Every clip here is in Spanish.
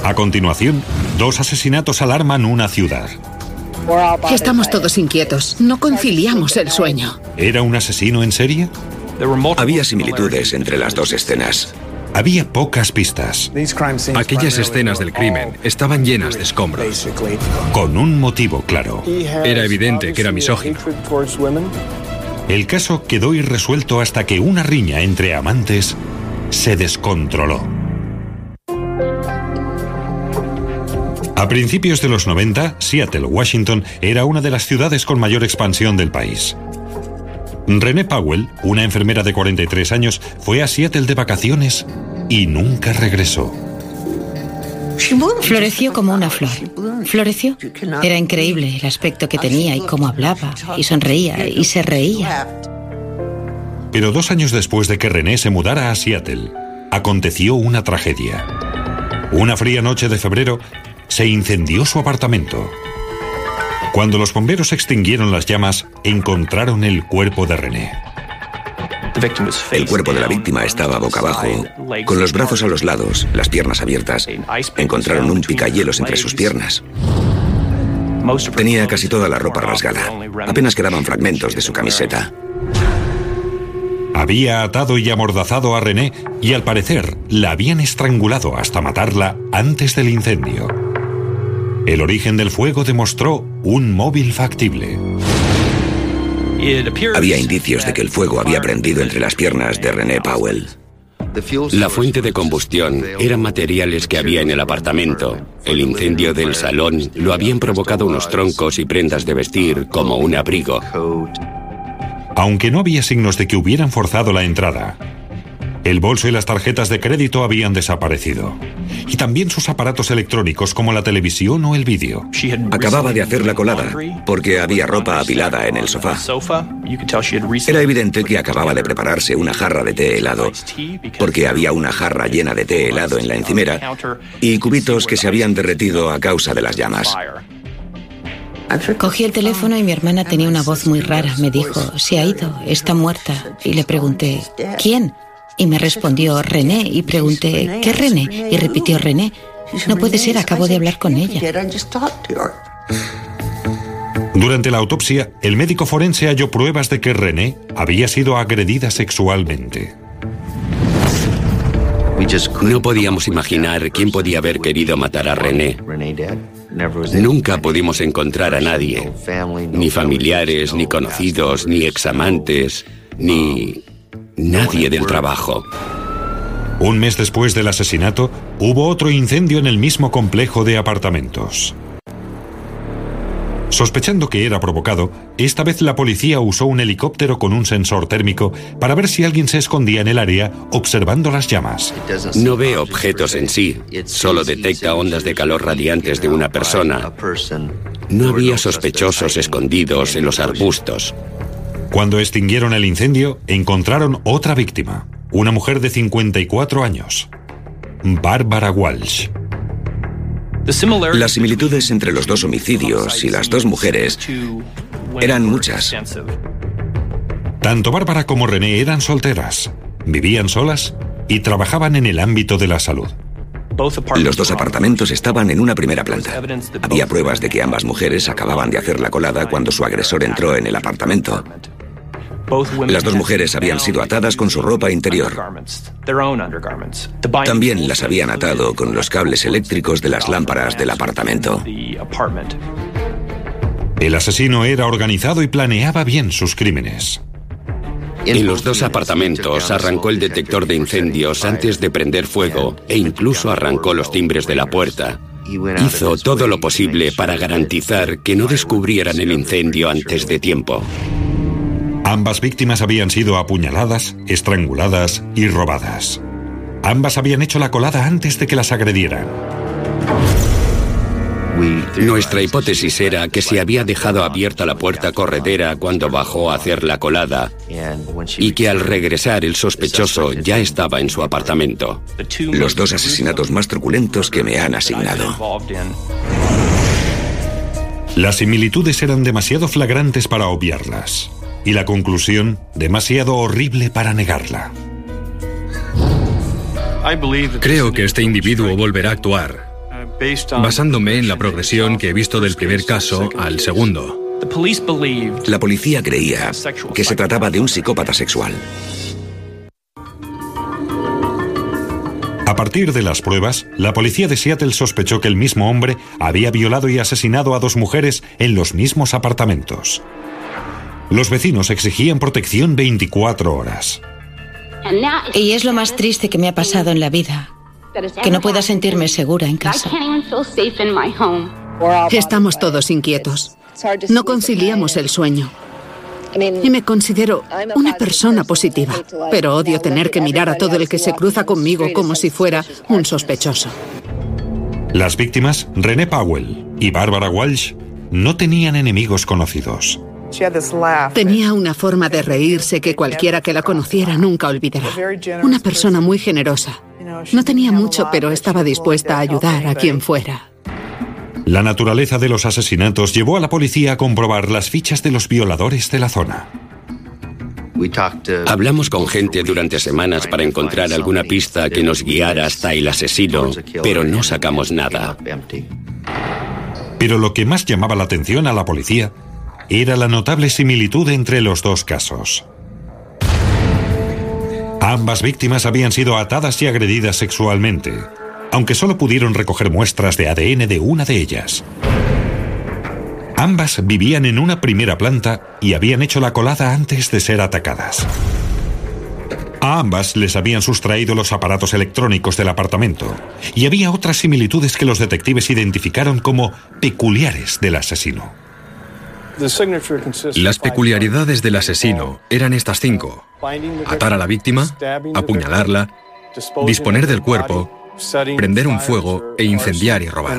A continuación, dos asesinatos alarman una ciudad. Estamos todos inquietos. No conciliamos el sueño. ¿Era un asesino en serie? Había similitudes entre las dos escenas. Había pocas pistas. Aquellas escenas del crimen estaban llenas de escombros. Con un motivo claro. Era evidente que era misógino. El caso quedó irresuelto hasta que una riña entre amantes se descontroló. A principios de los 90, Seattle, Washington, era una de las ciudades con mayor expansión del país. René Powell, una enfermera de 43 años, fue a Seattle de vacaciones y nunca regresó. Floreció como una flor. Floreció. Era increíble el aspecto que tenía y cómo hablaba y sonreía y se reía. Pero dos años después de que René se mudara a Seattle, aconteció una tragedia. Una fría noche de febrero, se incendió su apartamento. Cuando los bomberos extinguieron las llamas, encontraron el cuerpo de René. El cuerpo de la víctima estaba boca abajo, con los brazos a los lados, las piernas abiertas. Encontraron un picahielos entre sus piernas. Tenía casi toda la ropa rasgada. Apenas quedaban fragmentos de su camiseta. Había atado y amordazado a René y al parecer la habían estrangulado hasta matarla antes del incendio. El origen del fuego demostró un móvil factible. Había indicios de que el fuego había prendido entre las piernas de René Powell. La fuente de combustión eran materiales que había en el apartamento. El incendio del salón lo habían provocado unos troncos y prendas de vestir como un abrigo. Aunque no había signos de que hubieran forzado la entrada, el bolso y las tarjetas de crédito habían desaparecido. Y también sus aparatos electrónicos como la televisión o el vídeo. Acababa de hacer la colada porque había ropa apilada en el sofá. Era evidente que acababa de prepararse una jarra de té helado porque había una jarra llena de té helado en la encimera y cubitos que se habían derretido a causa de las llamas. Cogí el teléfono y mi hermana tenía una voz muy rara. Me dijo, se ha ido, está muerta. Y le pregunté, ¿quién? Y me respondió René y pregunté, ¿qué René? Y repitió René. No puede ser, acabo de hablar con ella. Durante la autopsia, el médico forense halló pruebas de que René había sido agredida sexualmente. No podíamos imaginar quién podía haber querido matar a René. Nunca pudimos encontrar a nadie, ni familiares, ni conocidos, ni examantes, ni nadie del trabajo. Un mes después del asesinato, hubo otro incendio en el mismo complejo de apartamentos. Sospechando que era provocado, esta vez la policía usó un helicóptero con un sensor térmico para ver si alguien se escondía en el área observando las llamas. No ve objetos en sí, solo detecta ondas de calor radiantes de una persona. No había sospechosos escondidos en los arbustos. Cuando extinguieron el incendio, encontraron otra víctima, una mujer de 54 años, Barbara Walsh. Las similitudes entre los dos homicidios y las dos mujeres eran muchas. Tanto Bárbara como René eran solteras, vivían solas y trabajaban en el ámbito de la salud. Los dos apartamentos estaban en una primera planta. Había pruebas de que ambas mujeres acababan de hacer la colada cuando su agresor entró en el apartamento. Las dos mujeres habían sido atadas con su ropa interior. También las habían atado con los cables eléctricos de las lámparas del apartamento. El asesino era organizado y planeaba bien sus crímenes. En los dos apartamentos arrancó el detector de incendios antes de prender fuego e incluso arrancó los timbres de la puerta. Hizo todo lo posible para garantizar que no descubrieran el incendio antes de tiempo. Ambas víctimas habían sido apuñaladas, estranguladas y robadas. Ambas habían hecho la colada antes de que las agredieran. Nuestra hipótesis era que se había dejado abierta la puerta corredera cuando bajó a hacer la colada y que al regresar el sospechoso ya estaba en su apartamento. Los dos asesinatos más truculentos que me han asignado. Las similitudes eran demasiado flagrantes para obviarlas y la conclusión demasiado horrible para negarla. Creo que este individuo volverá a actuar. basándome en la progresión que he visto del primer caso al segundo. La policía creía que se trataba de un psicópata sexual. A partir de las pruebas, la policía de Seattle sospechó que el mismo hombre había violado y asesinado a dos mujeres en los mismos apartamentos. Los vecinos exigían protección 24 horas. Y es lo más triste que me ha pasado en la vida, que no pueda sentirme segura en casa. Estamos todos inquietos. No conciliamos el sueño. Y me considero una persona positiva, pero odio tener que mirar a todo el que se cruza conmigo como si fuera un sospechoso. Las víctimas, René Powell y Barbara Walsh, no tenían enemigos conocidos. Tenía una forma de reírse que cualquiera que la conociera nunca olvidará. Una persona muy generosa. No tenía mucho, pero estaba dispuesta a ayudar a quien fuera. La naturaleza de los asesinatos llevó a la policía a comprobar las fichas de los violadores de la zona. Hablamos con gente durante semanas para encontrar alguna pista que nos guiara hasta el asesino, pero no sacamos nada. Pero lo que más llamaba la atención a la policía era la notable similitud entre los dos casos. Ambas víctimas habían sido atadas y agredidas sexualmente aunque solo pudieron recoger muestras de ADN de una de ellas. Ambas vivían en una primera planta y habían hecho la colada antes de ser atacadas. A ambas les habían sustraído los aparatos electrónicos del apartamento y había otras similitudes que los detectives identificaron como peculiares del asesino. Las peculiaridades del asesino eran estas cinco. Atar a la víctima, apuñalarla, disponer del cuerpo prender un fuego e incendiar y robar.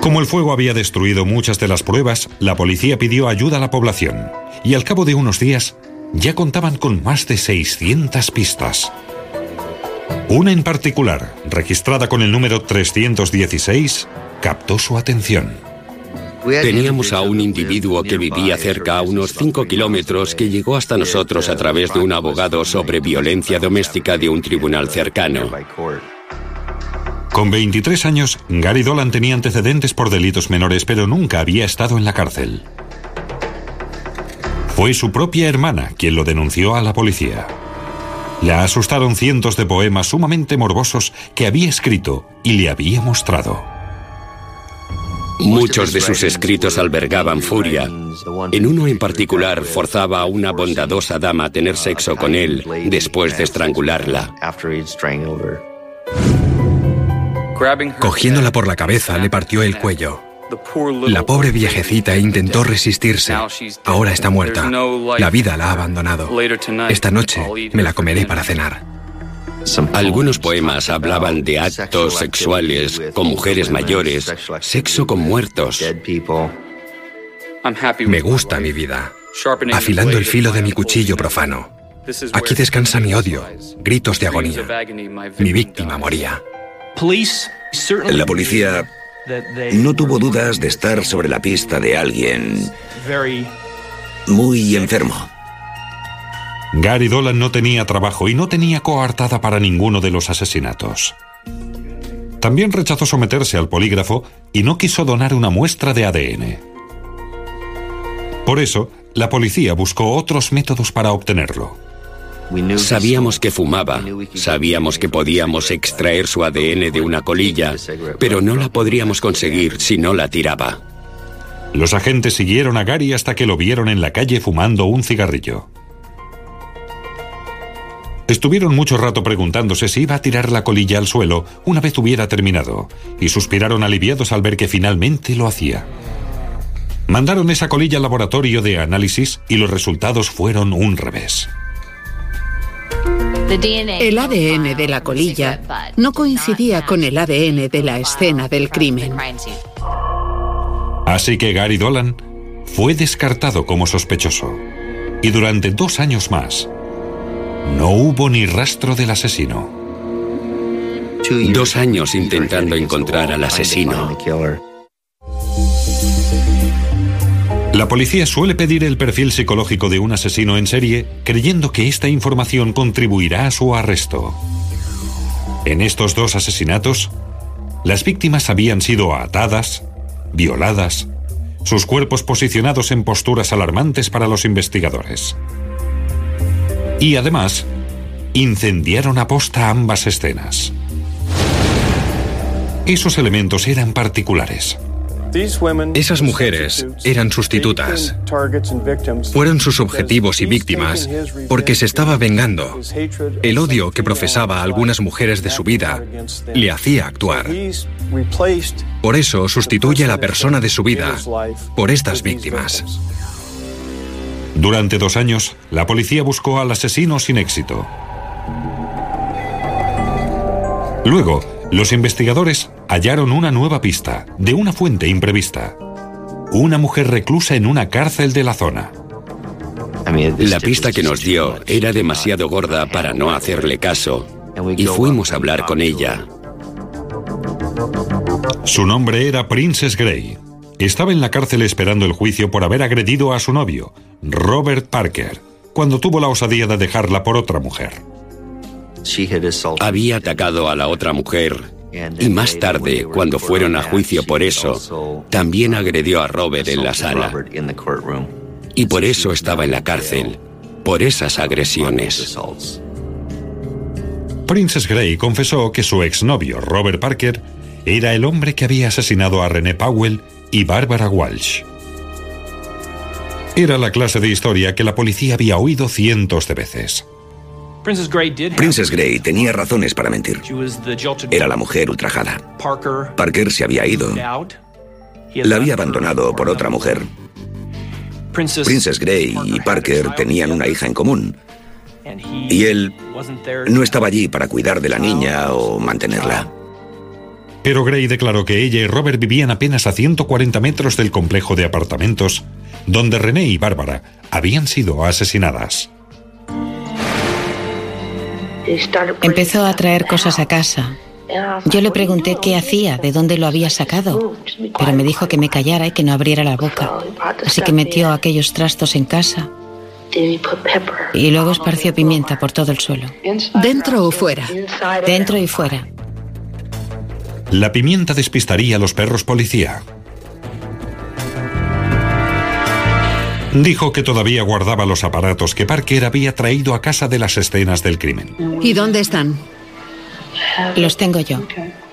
Como el fuego había destruido muchas de las pruebas, la policía pidió ayuda a la población y al cabo de unos días ya contaban con más de 600 pistas. Una en particular, registrada con el número 316, captó su atención. Teníamos a un individuo que vivía cerca a unos 5 kilómetros que llegó hasta nosotros a través de un abogado sobre violencia doméstica de un tribunal cercano. Con 23 años, Gary Dolan tenía antecedentes por delitos menores, pero nunca había estado en la cárcel. Fue su propia hermana quien lo denunció a la policía. Le asustaron cientos de poemas sumamente morbosos que había escrito y le había mostrado. Muchos de sus escritos albergaban furia. En uno en particular forzaba a una bondadosa dama a tener sexo con él después de estrangularla. Cogiéndola por la cabeza, le partió el cuello. La pobre viejecita intentó resistirse. Ahora está muerta. La vida la ha abandonado. Esta noche me la comeré para cenar. Algunos poemas hablaban de actos sexuales con mujeres mayores, sexo con muertos. Me gusta mi vida, afilando el filo de mi cuchillo profano. Aquí descansa mi odio, gritos de agonía. Mi víctima moría. La policía no tuvo dudas de estar sobre la pista de alguien muy enfermo. Gary Dolan no tenía trabajo y no tenía coartada para ninguno de los asesinatos. También rechazó someterse al polígrafo y no quiso donar una muestra de ADN. Por eso, la policía buscó otros métodos para obtenerlo. Sabíamos que fumaba, sabíamos que podíamos extraer su ADN de una colilla, pero no la podríamos conseguir si no la tiraba. Los agentes siguieron a Gary hasta que lo vieron en la calle fumando un cigarrillo. Estuvieron mucho rato preguntándose si iba a tirar la colilla al suelo una vez hubiera terminado, y suspiraron aliviados al ver que finalmente lo hacía. Mandaron esa colilla al laboratorio de análisis y los resultados fueron un revés. El ADN de la colilla no coincidía con el ADN de la escena del crimen. Así que Gary Dolan fue descartado como sospechoso. Y durante dos años más, no hubo ni rastro del asesino. Dos años intentando encontrar al asesino. La policía suele pedir el perfil psicológico de un asesino en serie creyendo que esta información contribuirá a su arresto. En estos dos asesinatos, las víctimas habían sido atadas, violadas, sus cuerpos posicionados en posturas alarmantes para los investigadores. Y además, incendiaron a posta ambas escenas. Esos elementos eran particulares. Esas mujeres eran sustitutas. Fueron sus objetivos y víctimas porque se estaba vengando. El odio que profesaba a algunas mujeres de su vida le hacía actuar. Por eso sustituye a la persona de su vida por estas víctimas. Durante dos años, la policía buscó al asesino sin éxito. Luego, los investigadores hallaron una nueva pista de una fuente imprevista. Una mujer reclusa en una cárcel de la zona. La pista que nos dio era demasiado gorda para no hacerle caso y fuimos a hablar con ella. Su nombre era Princess Gray. Estaba en la cárcel esperando el juicio por haber agredido a su novio, Robert Parker, cuando tuvo la osadía de dejarla por otra mujer. Había atacado a la otra mujer y más tarde, cuando fueron a juicio por eso, también agredió a Robert en la sala. Y por eso estaba en la cárcel, por esas agresiones. Princess Gray confesó que su exnovio, Robert Parker, era el hombre que había asesinado a René Powell y Barbara Walsh. Era la clase de historia que la policía había oído cientos de veces. Princess Gray tenía razones para mentir. Era la mujer ultrajada. Parker se había ido. La había abandonado por otra mujer. Princess Gray y Parker tenían una hija en común. Y él no estaba allí para cuidar de la niña o mantenerla. Pero Gray declaró que ella y Robert vivían apenas a 140 metros del complejo de apartamentos donde René y Bárbara habían sido asesinadas. Empezó a traer cosas a casa. Yo le pregunté qué hacía, de dónde lo había sacado, pero me dijo que me callara y que no abriera la boca. Así que metió aquellos trastos en casa y luego esparció pimienta por todo el suelo. ¿Dentro o fuera? Dentro y fuera. La pimienta despistaría a los perros policía. Dijo que todavía guardaba los aparatos que Parker había traído a casa de las escenas del crimen. ¿Y dónde están? Los tengo yo.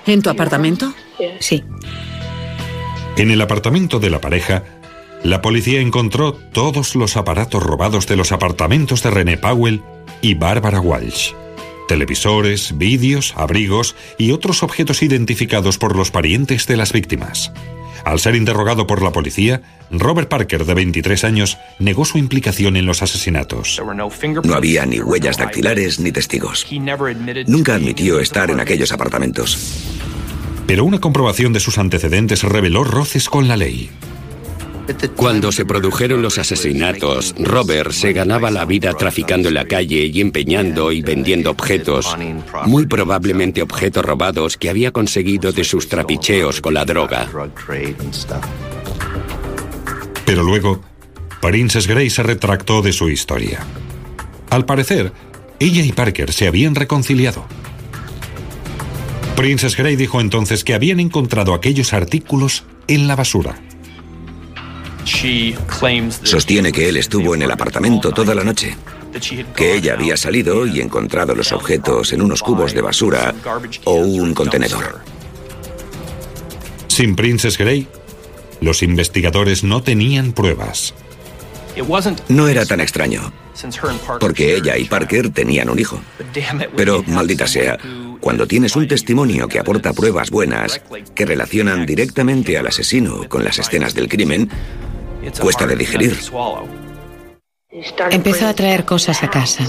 ¿En tu apartamento? Sí. En el apartamento de la pareja, la policía encontró todos los aparatos robados de los apartamentos de René Powell y Barbara Walsh. Televisores, vídeos, abrigos y otros objetos identificados por los parientes de las víctimas. Al ser interrogado por la policía, Robert Parker, de 23 años, negó su implicación en los asesinatos. No había ni huellas dactilares ni testigos. Nunca admitió estar en aquellos apartamentos. Pero una comprobación de sus antecedentes reveló roces con la ley. Cuando se produjeron los asesinatos, Robert se ganaba la vida traficando en la calle y empeñando y vendiendo objetos, muy probablemente objetos robados que había conseguido de sus trapicheos con la droga. Pero luego, Princess Gray se retractó de su historia. Al parecer, ella y Parker se habían reconciliado. Princess Gray dijo entonces que habían encontrado aquellos artículos en la basura. Sostiene que él estuvo en el apartamento toda la noche, que ella había salido y encontrado los objetos en unos cubos de basura o un contenedor. Sin Princess Gray, los investigadores no tenían pruebas. No era tan extraño, porque ella y Parker tenían un hijo. Pero, maldita sea, cuando tienes un testimonio que aporta pruebas buenas, que relacionan directamente al asesino con las escenas del crimen, Cuesta de digerir. Empezó a traer cosas a casa.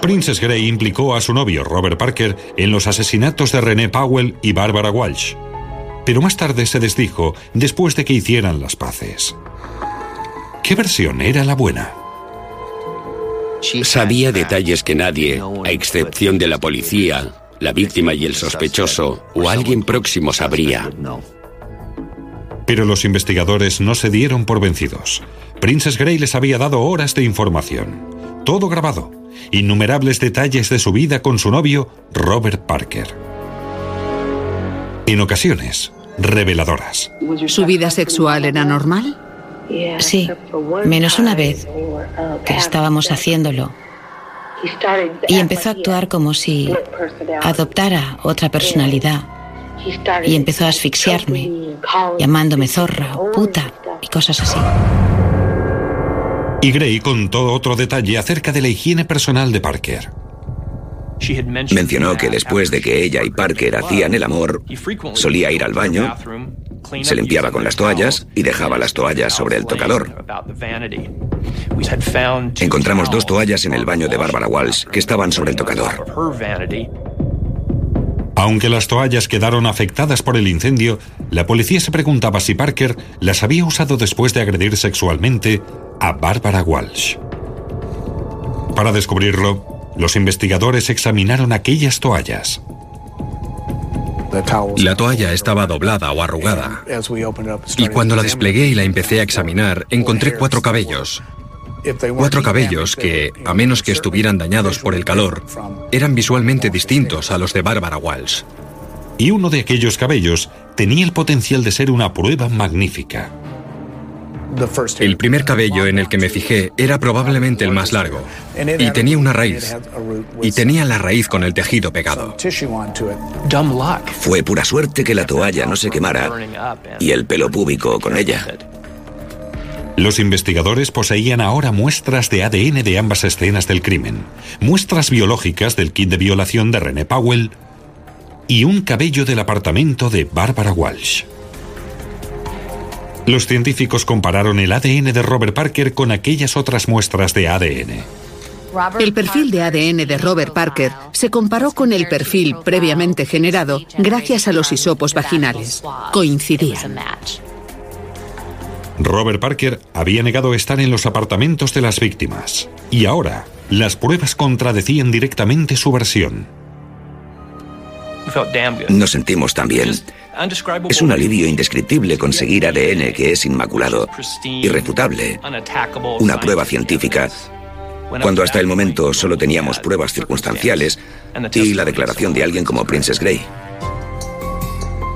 Princess Gray implicó a su novio Robert Parker en los asesinatos de René Powell y Barbara Walsh. Pero más tarde se desdijo después de que hicieran las paces. ¿Qué versión era la buena? Sabía detalles que nadie, a excepción de la policía, la víctima y el sospechoso, o alguien próximo sabría. Pero los investigadores no se dieron por vencidos. Princess Gray les había dado horas de información. Todo grabado. innumerables detalles de su vida con su novio, Robert Parker. En ocasiones, reveladoras. ¿Su vida sexual era normal? Sí, menos una vez que estábamos haciéndolo. Y empezó a actuar como si adoptara otra personalidad. Y empezó a asfixiarme, llamándome zorra o puta y cosas así. Y Gray contó otro detalle acerca de la higiene personal de Parker. Mencionó que después de que ella y Parker hacían el amor, solía ir al baño, se limpiaba con las toallas y dejaba las toallas sobre el tocador. Encontramos dos toallas en el baño de Barbara Walsh que estaban sobre el tocador. Aunque las toallas quedaron afectadas por el incendio, la policía se preguntaba si Parker las había usado después de agredir sexualmente a Barbara Walsh. Para descubrirlo, los investigadores examinaron aquellas toallas. La toalla estaba doblada o arrugada. Y cuando la desplegué y la empecé a examinar, encontré cuatro cabellos. Cuatro cabellos que, a menos que estuvieran dañados por el calor, eran visualmente distintos a los de Barbara Walsh. Y uno de aquellos cabellos tenía el potencial de ser una prueba magnífica. El primer cabello en el que me fijé era probablemente el más largo y tenía una raíz y tenía la raíz con el tejido pegado. Fue pura suerte que la toalla no se quemara y el pelo púbico con ella. Los investigadores poseían ahora muestras de ADN de ambas escenas del crimen, muestras biológicas del kit de violación de René Powell y un cabello del apartamento de Barbara Walsh. Los científicos compararon el ADN de Robert Parker con aquellas otras muestras de ADN. El perfil de ADN de Robert Parker se comparó con el perfil previamente generado gracias a los hisopos vaginales. Coincidían. Robert Parker había negado estar en los apartamentos de las víctimas. Y ahora, las pruebas contradecían directamente su versión. Nos sentimos tan bien. Es un alivio indescriptible conseguir ADN que es inmaculado, irrefutable, una prueba científica, cuando hasta el momento solo teníamos pruebas circunstanciales y la declaración de alguien como Princess Gray.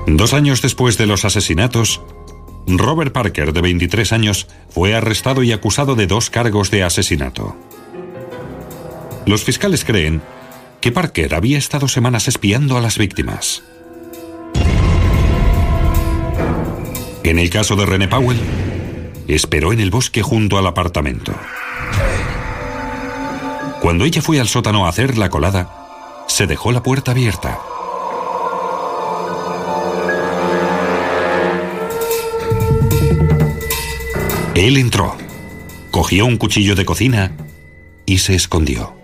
Dos años después de los asesinatos, Robert Parker, de 23 años, fue arrestado y acusado de dos cargos de asesinato. Los fiscales creen que Parker había estado semanas espiando a las víctimas. En el caso de René Powell, esperó en el bosque junto al apartamento. Cuando ella fue al sótano a hacer la colada, se dejó la puerta abierta. Él entró, cogió un cuchillo de cocina y se escondió.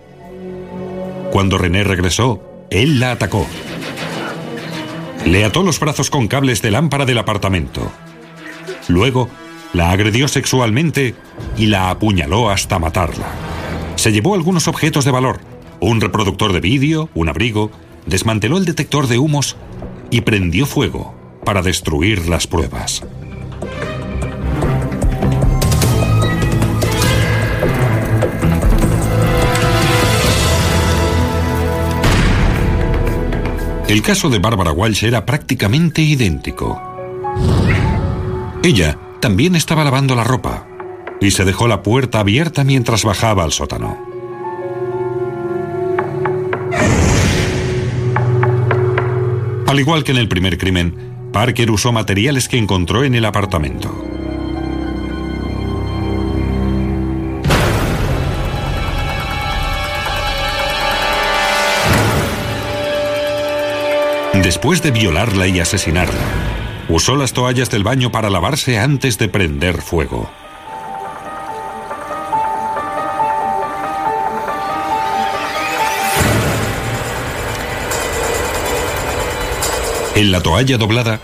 Cuando René regresó, él la atacó. Le ató los brazos con cables de lámpara del apartamento. Luego, la agredió sexualmente y la apuñaló hasta matarla. Se llevó algunos objetos de valor, un reproductor de vídeo, un abrigo, desmanteló el detector de humos y prendió fuego para destruir las pruebas. El caso de Barbara Walsh era prácticamente idéntico. Ella también estaba lavando la ropa y se dejó la puerta abierta mientras bajaba al sótano. Al igual que en el primer crimen, Parker usó materiales que encontró en el apartamento. Después de violarla y asesinarla, Usó las toallas del baño para lavarse antes de prender fuego. En la toalla doblada,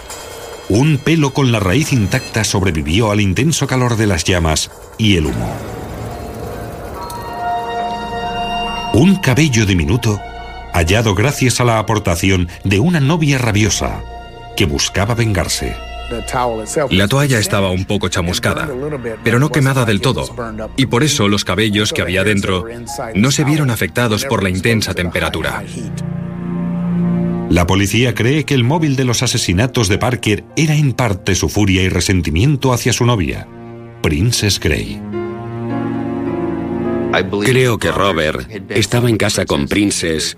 un pelo con la raíz intacta sobrevivió al intenso calor de las llamas y el humo. Un cabello diminuto hallado gracias a la aportación de una novia rabiosa que buscaba vengarse. La toalla estaba un poco chamuscada, pero no quemada del todo, y por eso los cabellos que había dentro no se vieron afectados por la intensa temperatura. La policía cree que el móvil de los asesinatos de Parker era en parte su furia y resentimiento hacia su novia, Princess Gray. Creo que Robert estaba en casa con Princess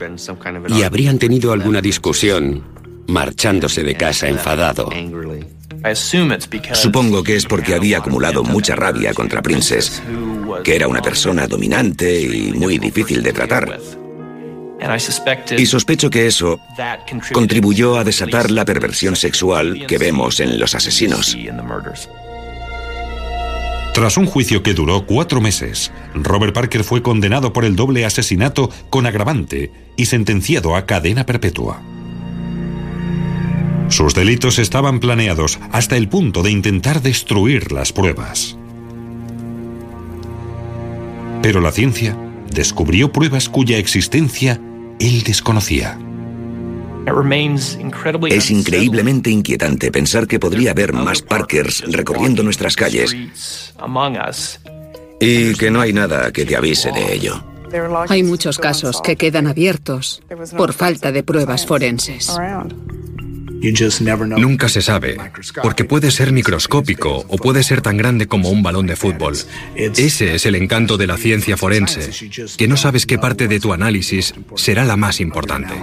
y habrían tenido alguna discusión, marchándose de casa enfadado. Supongo que es porque había acumulado mucha rabia contra Princess, que era una persona dominante y muy difícil de tratar. Y sospecho que eso contribuyó a desatar la perversión sexual que vemos en los asesinos. Tras un juicio que duró cuatro meses, Robert Parker fue condenado por el doble asesinato con agravante y sentenciado a cadena perpetua. Sus delitos estaban planeados hasta el punto de intentar destruir las pruebas. Pero la ciencia descubrió pruebas cuya existencia él desconocía. Es increíblemente inquietante pensar que podría haber más Parkers recorriendo nuestras calles y que no hay nada que te avise de ello. Hay muchos casos que quedan abiertos por falta de pruebas forenses. Nunca se sabe, porque puede ser microscópico o puede ser tan grande como un balón de fútbol. Ese es el encanto de la ciencia forense, que no sabes qué parte de tu análisis será la más importante.